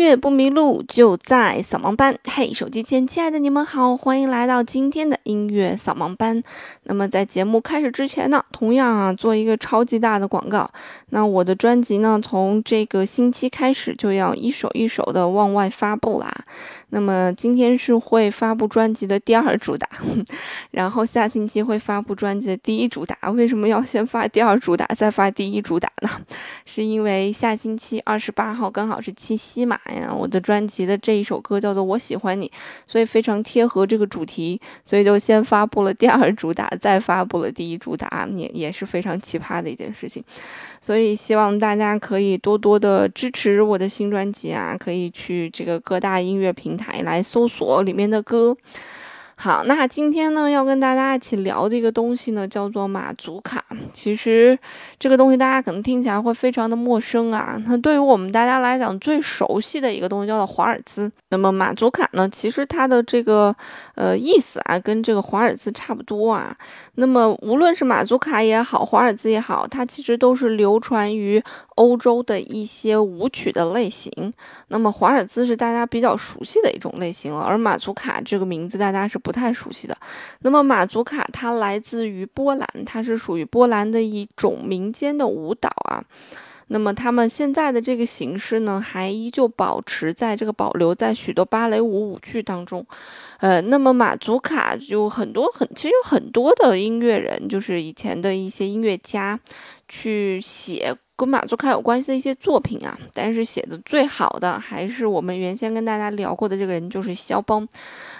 乐不迷路，就在扫盲班。嘿，手机前亲爱的你们好，欢迎来到今天的音乐扫盲班。那么在节目开始之前呢，同样啊，做一个超级大的广告。那我的专辑呢，从这个星期开始就要一首一首的往外发布啦。那么今天是会发布专辑的第二主打，然后下星期会发布专辑的第一主打。为什么要先发第二主打再发第一主打呢？是因为下星期二十八号刚好是七夕嘛呀，我的专辑的这一首歌叫做《我喜欢你》，所以非常贴合这个主题，所以就先发布了第二主打。再发布了第一主打，也也是非常奇葩的一件事情，所以希望大家可以多多的支持我的新专辑啊，可以去这个各大音乐平台来搜索里面的歌。好，那今天呢要跟大家一起聊的一个东西呢，叫做马祖卡。其实这个东西大家可能听起来会非常的陌生啊。那对于我们大家来讲，最熟悉的一个东西叫做华尔兹。那么马祖卡呢，其实它的这个呃意思啊，跟这个华尔兹差不多啊。那么无论是马祖卡也好，华尔兹也好，它其实都是流传于欧洲的一些舞曲的类型。那么华尔兹是大家比较熟悉的一种类型了，而马祖卡这个名字大家是不。太熟悉的，那么马祖卡它来自于波兰，它是属于波兰的一种民间的舞蹈啊。那么他们现在的这个形式呢，还依旧保持在这个保留在许多芭蕾舞舞剧当中。呃，那么马祖卡就很多很，其实有很多的音乐人，就是以前的一些音乐家去写。跟马祖卡有关系的一些作品啊，但是写的最好的还是我们原先跟大家聊过的这个人，就是肖邦，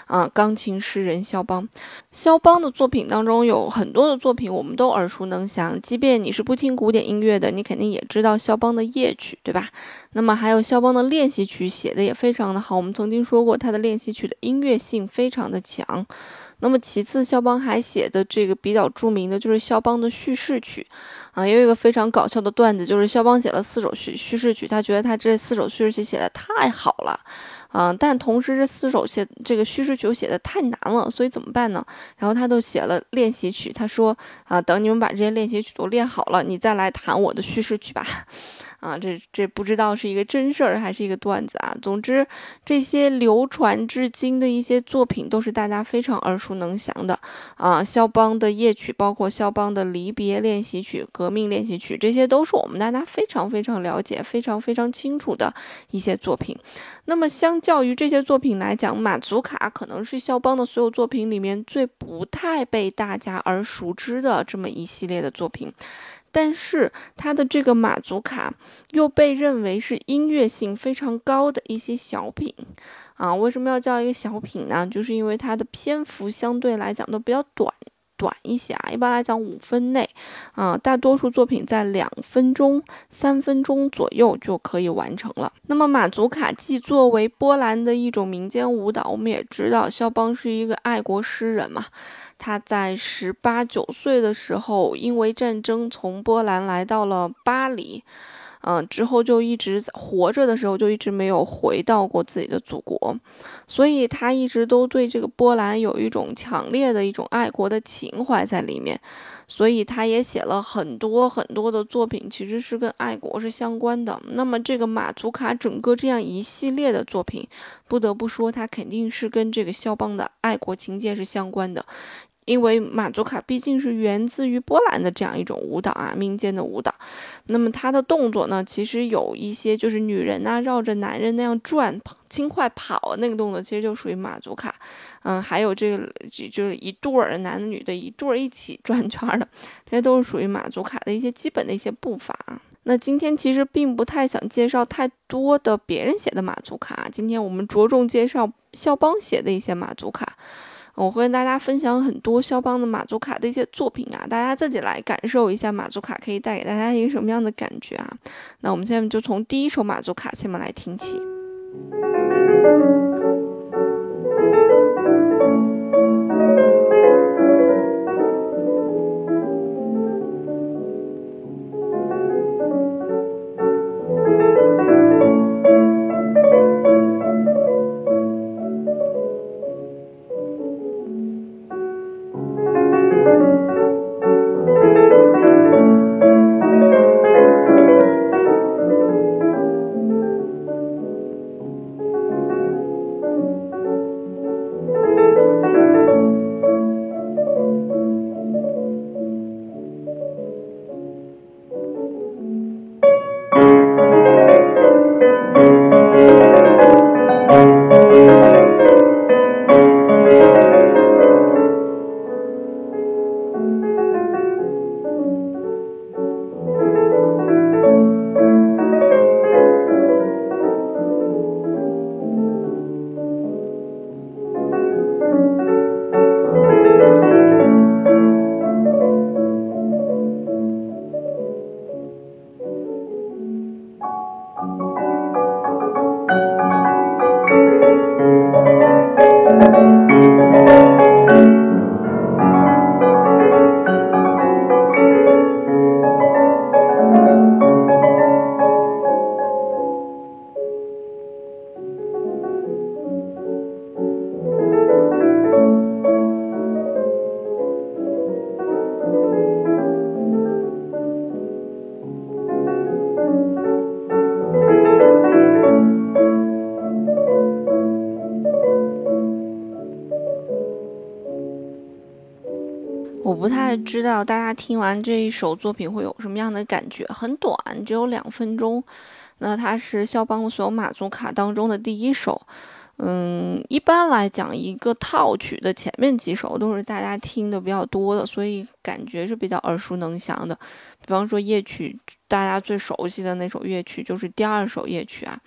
啊，钢琴诗人肖邦。肖邦的作品当中有很多的作品我们都耳熟能详，即便你是不听古典音乐的，你肯定也知道肖邦的夜曲，对吧？那么还有肖邦的练习曲写的也非常的好，我们曾经说过他的练习曲的音乐性非常的强。那么其次，肖邦还写的这个比较著名的就是肖邦的叙事曲，啊，也有一个非常搞笑的段子，就是肖邦写了四首叙叙事曲，他觉得他这四首叙事曲写的太好了，嗯，但同时这四首写这个叙事曲写的太难了，所以怎么办呢？然后他都写了练习曲，他说啊，等你们把这些练习曲都练好了，你再来弹我的叙事曲吧。啊，这这不知道是一个真事儿还是一个段子啊。总之，这些流传至今的一些作品都是大家非常耳熟能详的啊。肖邦的夜曲，包括肖邦的离别练习曲、革命练习曲，这些都是我们大家非常非常了解、非常非常清楚的一些作品。那么，相较于这些作品来讲，马祖卡可能是肖邦的所有作品里面最不太被大家而熟知的这么一系列的作品。但是它的这个马祖卡又被认为是音乐性非常高的一些小品，啊，为什么要叫一个小品呢？就是因为它的篇幅相对来讲都比较短，短一些啊，一般来讲五分内，啊，大多数作品在两分钟、三分钟左右就可以完成了。那么马祖卡既作为波兰的一种民间舞蹈，我们也知道肖邦是一个爱国诗人嘛。他在十八九岁的时候，因为战争从波兰来到了巴黎，嗯，之后就一直活着的时候就一直没有回到过自己的祖国，所以他一直都对这个波兰有一种强烈的一种爱国的情怀在里面。所以他也写了很多很多的作品，其实是跟爱国是相关的。那么这个马祖卡整个这样一系列的作品，不得不说，他肯定是跟这个肖邦的爱国情节是相关的。因为马祖卡毕竟是源自于波兰的这样一种舞蹈啊，民间的舞蹈。那么它的动作呢，其实有一些就是女人呐绕着男人那样转，轻快跑那个动作，其实就属于马祖卡。嗯，还有这个就就是一对儿男的女的一对儿一起转圈的，这些都是属于马祖卡的一些基本的一些步伐。那今天其实并不太想介绍太多的别人写的马祖卡，今天我们着重介绍肖邦写的一些马祖卡。我会跟大家分享很多肖邦的马祖卡的一些作品啊，大家自己来感受一下马祖卡可以带给大家一个什么样的感觉啊？那我们现在就从第一首马祖卡下面来听起。我不太知道大家听完这一首作品会有什么样的感觉，很短，只有两分钟。那它是肖邦的所有马祖卡当中的第一首。嗯，一般来讲，一个套曲的前面几首都是大家听的比较多的，所以感觉是比较耳熟能详的。比方说夜曲，大家最熟悉的那首夜曲就是第二首夜曲啊。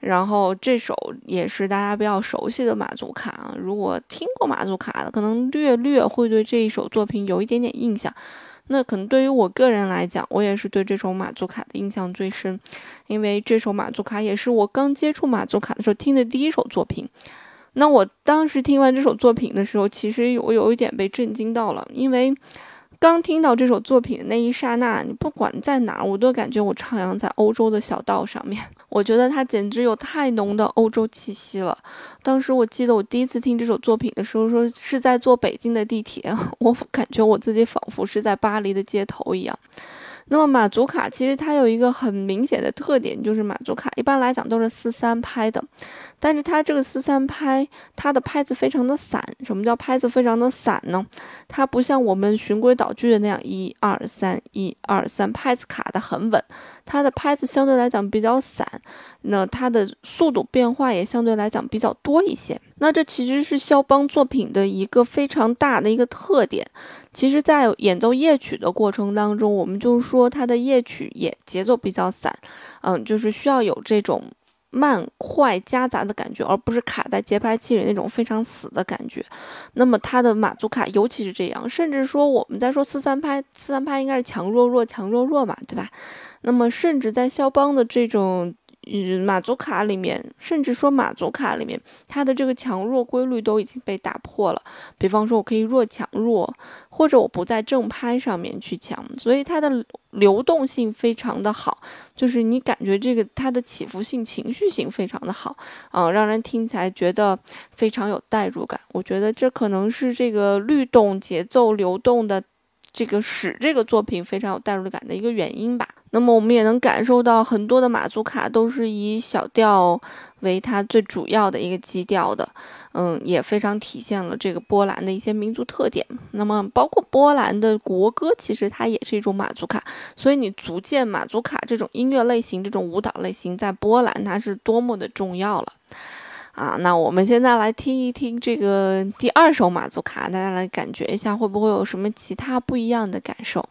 然后这首也是大家比较熟悉的马祖卡啊。如果听过马祖卡的，可能略略会对这一首作品有一点点印象。那可能对于我个人来讲，我也是对这首马祖卡的印象最深，因为这首马祖卡也是我刚接触马祖卡的时候听的第一首作品。那我当时听完这首作品的时候，其实我有一点被震惊到了，因为。刚听到这首作品的那一刹那，你不管在哪，我都感觉我徜徉在欧洲的小道上面。我觉得它简直有太浓的欧洲气息了。当时我记得我第一次听这首作品的时候，说是在坐北京的地铁，我感觉我自己仿佛是在巴黎的街头一样。那么马祖卡其实它有一个很明显的特点，就是马祖卡一般来讲都是四三拍的。但是它这个四三拍，它的拍子非常的散。什么叫拍子非常的散呢？它不像我们循规蹈矩的那样，一二三，一二三，拍子卡的很稳。它的拍子相对来讲比较散，那它的速度变化也相对来讲比较多一些。那这其实是肖邦作品的一个非常大的一个特点。其实，在演奏夜曲的过程当中，我们就是说说它的夜曲也节奏比较散，嗯，就是需要有这种。慢快夹杂的感觉，而不是卡在节拍器里那种非常死的感觉。那么它的马祖卡尤其是这样，甚至说我们在说四三拍，四三拍应该是强弱弱强弱弱嘛，对吧？那么甚至在肖邦的这种。嗯，马祖卡里面，甚至说马祖卡里面，它的这个强弱规律都已经被打破了。比方说，我可以弱强弱，或者我不在正拍上面去强，所以它的流动性非常的好，就是你感觉这个它的起伏性、情绪性非常的好，嗯，让人听起来觉得非常有代入感。我觉得这可能是这个律动、节奏、流动的这个使这个作品非常有代入感的一个原因吧。那么我们也能感受到，很多的马祖卡都是以小调为它最主要的一个基调的，嗯，也非常体现了这个波兰的一些民族特点。那么，包括波兰的国歌，其实它也是一种马祖卡。所以，你足见马祖卡这种音乐类型、这种舞蹈类型在波兰它是多么的重要了啊！那我们现在来听一听这个第二首马祖卡，大家来感觉一下，会不会有什么其他不一样的感受？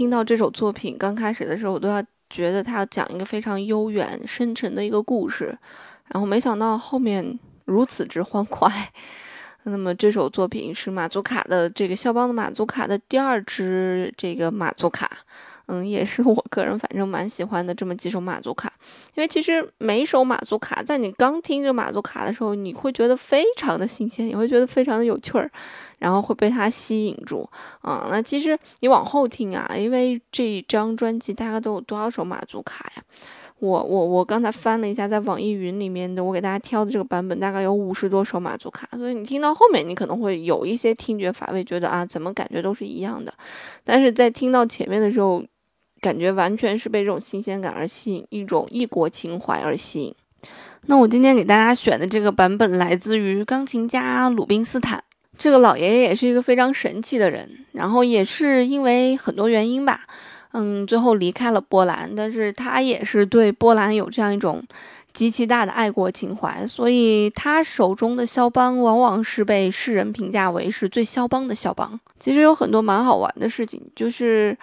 听到这首作品刚开始的时候，我都要觉得他要讲一个非常悠远深沉的一个故事，然后没想到后面如此之欢快。那么这首作品是马祖卡的这个肖邦的马祖卡的第二支这个马祖卡。嗯，也是我个人反正蛮喜欢的这么几首马祖卡，因为其实每一首马祖卡，在你刚听这马祖卡的时候，你会觉得非常的新鲜，你会觉得非常的有趣儿，然后会被它吸引住啊。那其实你往后听啊，因为这一张专辑大概都有多少首马祖卡呀？我我我刚才翻了一下，在网易云里面的我给大家挑的这个版本，大概有五十多首马祖卡，所以你听到后面，你可能会有一些听觉乏味，觉得啊，怎么感觉都是一样的？但是在听到前面的时候，感觉完全是被这种新鲜感而吸引，一种异国情怀而吸引。那我今天给大家选的这个版本来自于钢琴家鲁宾斯坦，这个老爷爷也是一个非常神奇的人，然后也是因为很多原因吧。嗯，最后离开了波兰，但是他也是对波兰有这样一种极其大的爱国情怀，所以他手中的肖邦往往是被世人评价为是最肖邦的肖邦。其实有很多蛮好玩的事情，就是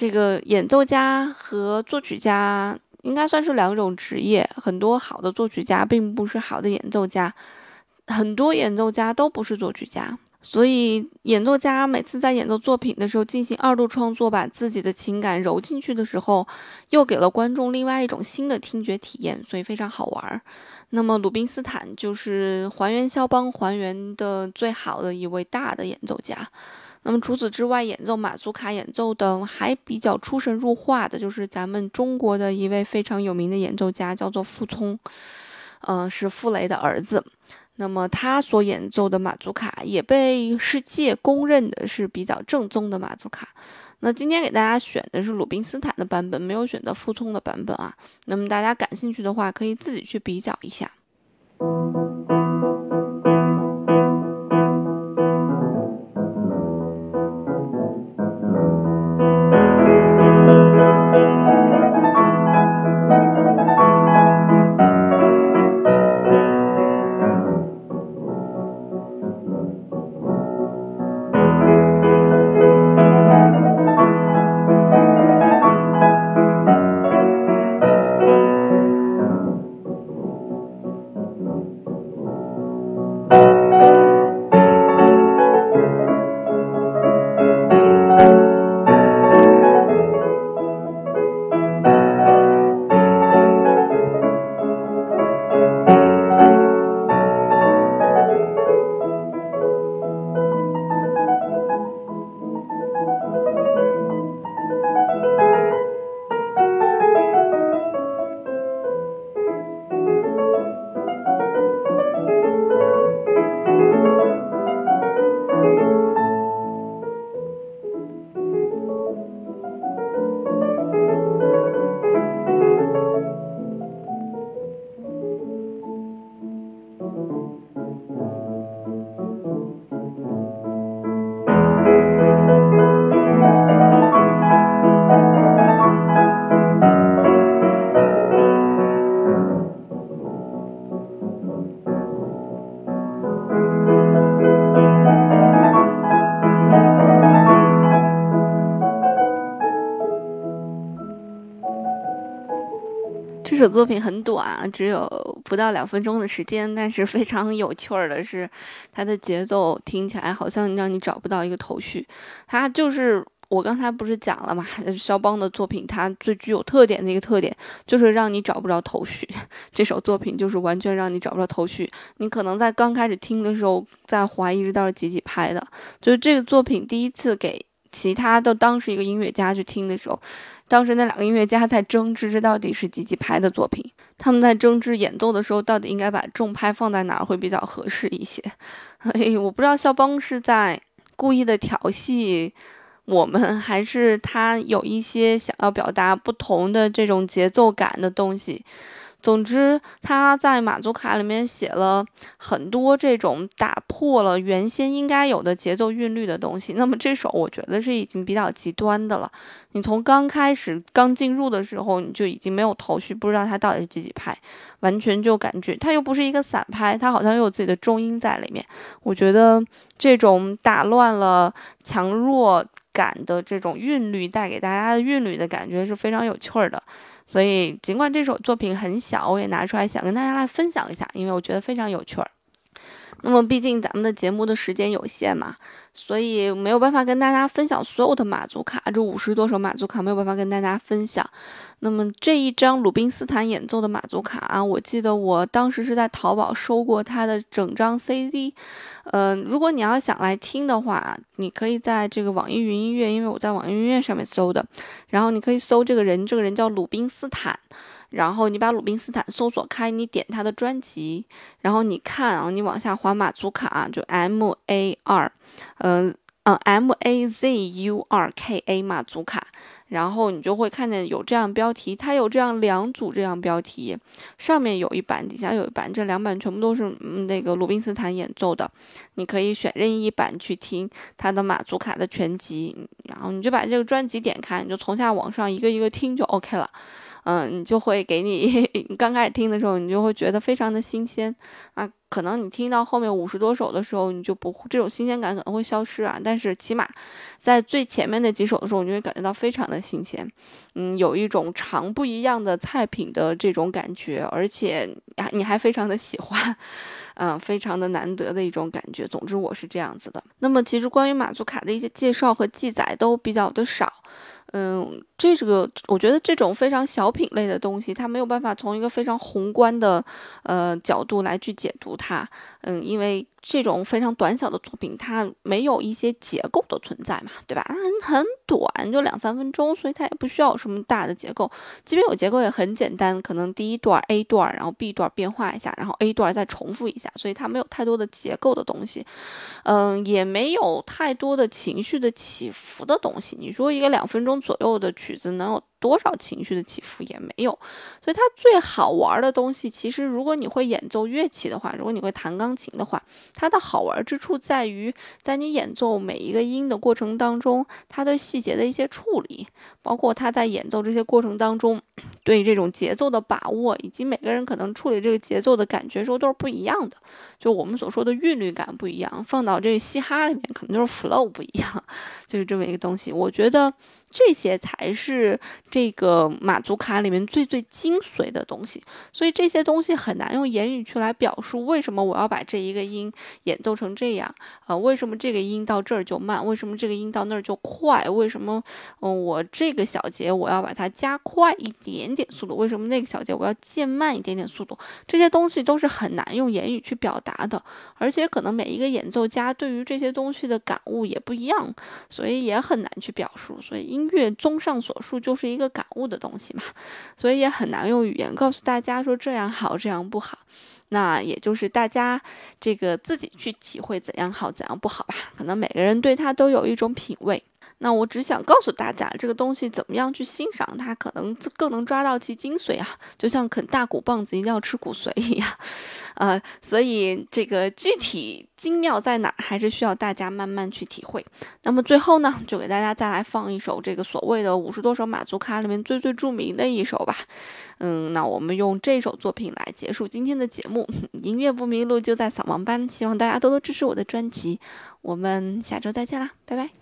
这个演奏家和作曲家应该算是两种职业，很多好的作曲家并不是好的演奏家，很多演奏家都不是作曲家。所以，演奏家每次在演奏作品的时候进行二度创作，把自己的情感揉进去的时候，又给了观众另外一种新的听觉体验，所以非常好玩。那么，鲁宾斯坦就是还原肖邦还原的最好的一位大的演奏家。那么，除此之外，演奏马祖卡演奏的还比较出神入化的，就是咱们中国的一位非常有名的演奏家，叫做傅聪，嗯，是傅雷的儿子。那么他所演奏的马祖卡也被世界公认的是比较正宗的马祖卡。那今天给大家选的是鲁宾斯坦的版本，没有选择傅聪的版本啊。那么大家感兴趣的话，可以自己去比较一下。作品很短，只有不到两分钟的时间，但是非常有趣儿的是，它的节奏听起来好像让你找不到一个头绪。它就是我刚才不是讲了嘛，肖邦的作品它最具有特点的一个特点就是让你找不着头绪。这首作品就是完全让你找不着头绪，你可能在刚开始听的时候在怀疑这道是几几拍的。就是这个作品第一次给其他的当时一个音乐家去听的时候。当时那两个音乐家在争执，这到底是几几拍的作品？他们在争执演奏的时候，到底应该把重拍放在哪儿会比较合适一些？嘿，我不知道肖邦是在故意的调戏我们，还是他有一些想要表达不同的这种节奏感的东西。总之，他在马祖卡里面写了很多这种打破了原先应该有的节奏韵律的东西。那么这首我觉得是已经比较极端的了。你从刚开始刚进入的时候，你就已经没有头绪，不知道它到底是几几拍，完全就感觉它又不是一个散拍，它好像又有自己的重音在里面。我觉得这种打乱了强弱感的这种韵律带给大家的韵律的感觉是非常有趣儿的。所以，尽管这首作品很小，我也拿出来想跟大家来分享一下，因为我觉得非常有趣儿。那么，毕竟咱们的节目的时间有限嘛，所以没有办法跟大家分享所有的马祖卡，这五十多首马祖卡没有办法跟大家分享。那么这一张鲁宾斯坦演奏的马祖卡啊，我记得我当时是在淘宝收过他的整张 CD。嗯，如果你要想来听的话，你可以在这个网易云音乐，因为我在网易云音乐上面搜的，然后你可以搜这个人，这个人叫鲁宾斯坦。然后你把鲁宾斯坦搜索开，你点他的专辑，然后你看啊，你往下滑马祖卡，就 M A R，嗯嗯 M A Z U R K A 马祖卡，然后你就会看见有这样标题，它有这样两组这样标题，上面有一版，底下有一版，这两版全部都是那个鲁宾斯坦演奏的，你可以选任意一版去听他的马祖卡的全集，然后你就把这个专辑点开，你就从下往上一个一个听就 OK 了。嗯，你就会给你 刚开始听的时候，你就会觉得非常的新鲜啊。可能你听到后面五十多首的时候，你就不这种新鲜感可能会消失啊。但是起码在最前面那几首的时候，你就会感觉到非常的新鲜，嗯，有一种尝不一样的菜品的这种感觉，而且你还非常的喜欢，嗯，非常的难得的一种感觉。总之我是这样子的。那么其实关于马祖卡的一些介绍和记载都比较的少。嗯，这个我觉得这种非常小品类的东西，它没有办法从一个非常宏观的呃角度来去解读它。嗯，因为。这种非常短小的作品，它没有一些结构的存在嘛，对吧？很很短，就两三分钟，所以它也不需要什么大的结构。即便有结构，也很简单，可能第一段 A 段，然后 B 段变化一下，然后 A 段再重复一下，所以它没有太多的结构的东西。嗯，也没有太多的情绪的起伏的东西。你说一个两分钟左右的曲子能有？多少情绪的起伏也没有，所以它最好玩的东西，其实如果你会演奏乐器的话，如果你会弹钢琴的话，它的好玩之处在于，在你演奏每一个音的过程当中，它对细节的一些处理，包括他在演奏这些过程当中对这种节奏的把握，以及每个人可能处理这个节奏的感觉时候都是不一样的。就我们所说的韵律感不一样，放到这个嘻哈里面，可能就是 flow 不一样，就是这么一个东西。我觉得。这些才是这个马祖卡里面最最精髓的东西，所以这些东西很难用言语去来表述。为什么我要把这一个音演奏成这样？啊，为什么这个音到这儿就慢？为什么这个音到那儿就快？为什么，嗯，我这个小节我要把它加快一点点速度？为什么那个小节我要渐慢一点点速度？这些东西都是很难用言语去表达的，而且可能每一个演奏家对于这些东西的感悟也不一样，所以也很难去表述。所以音乐综上所述就是一个感悟的东西嘛，所以也很难用语言告诉大家说这样好，这样不好。那也就是大家这个自己去体会怎样好，怎样不好吧。可能每个人对他都有一种品味。那我只想告诉大家，这个东西怎么样去欣赏它，可能更能抓到其精髓啊，就像啃大骨棒子一定要吃骨髓一样，呃，所以这个具体精妙在哪儿，还是需要大家慢慢去体会。那么最后呢，就给大家再来放一首这个所谓的五十多首马祖卡里面最最著名的一首吧。嗯，那我们用这首作品来结束今天的节目。音乐不迷路就在扫盲班，希望大家多多支持我的专辑。我们下周再见啦，拜拜。